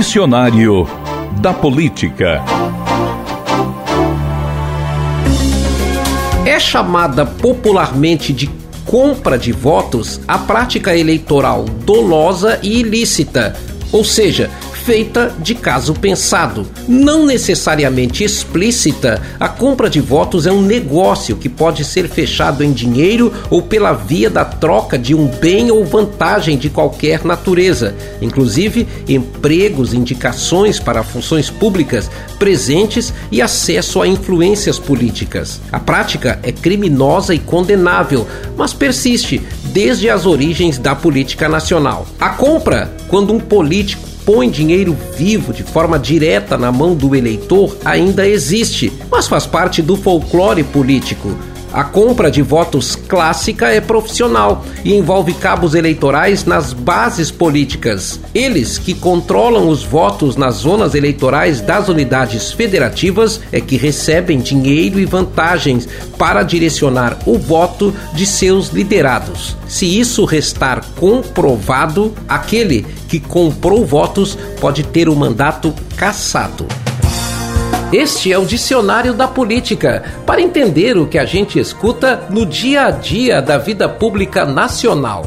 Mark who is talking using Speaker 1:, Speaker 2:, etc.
Speaker 1: Dicionário da Política.
Speaker 2: É chamada popularmente de compra de votos a prática eleitoral dolosa e ilícita, ou seja, feita de caso pensado. Não necessariamente explícita, a compra de votos é um negócio que pode ser fechado em dinheiro ou pela via da troca de um bem ou vantagem de qualquer natureza, inclusive empregos, indicações para funções públicas, presentes e acesso a influências políticas. A prática é criminosa e condenável, mas persiste desde as origens da política nacional. A compra, quando um político põe dinheiro vivo de forma direta na mão do eleitor ainda existe, mas faz parte do folclore político. A compra de votos clássica é profissional e envolve cabos eleitorais nas bases políticas. Eles que controlam os votos nas zonas eleitorais das unidades federativas é que recebem dinheiro e vantagens para direcionar o voto de seus liderados. Se isso restar comprovado, aquele que comprou votos pode ter o mandato cassado. Este é o Dicionário da Política, para entender o que a gente escuta no dia a dia da vida pública nacional.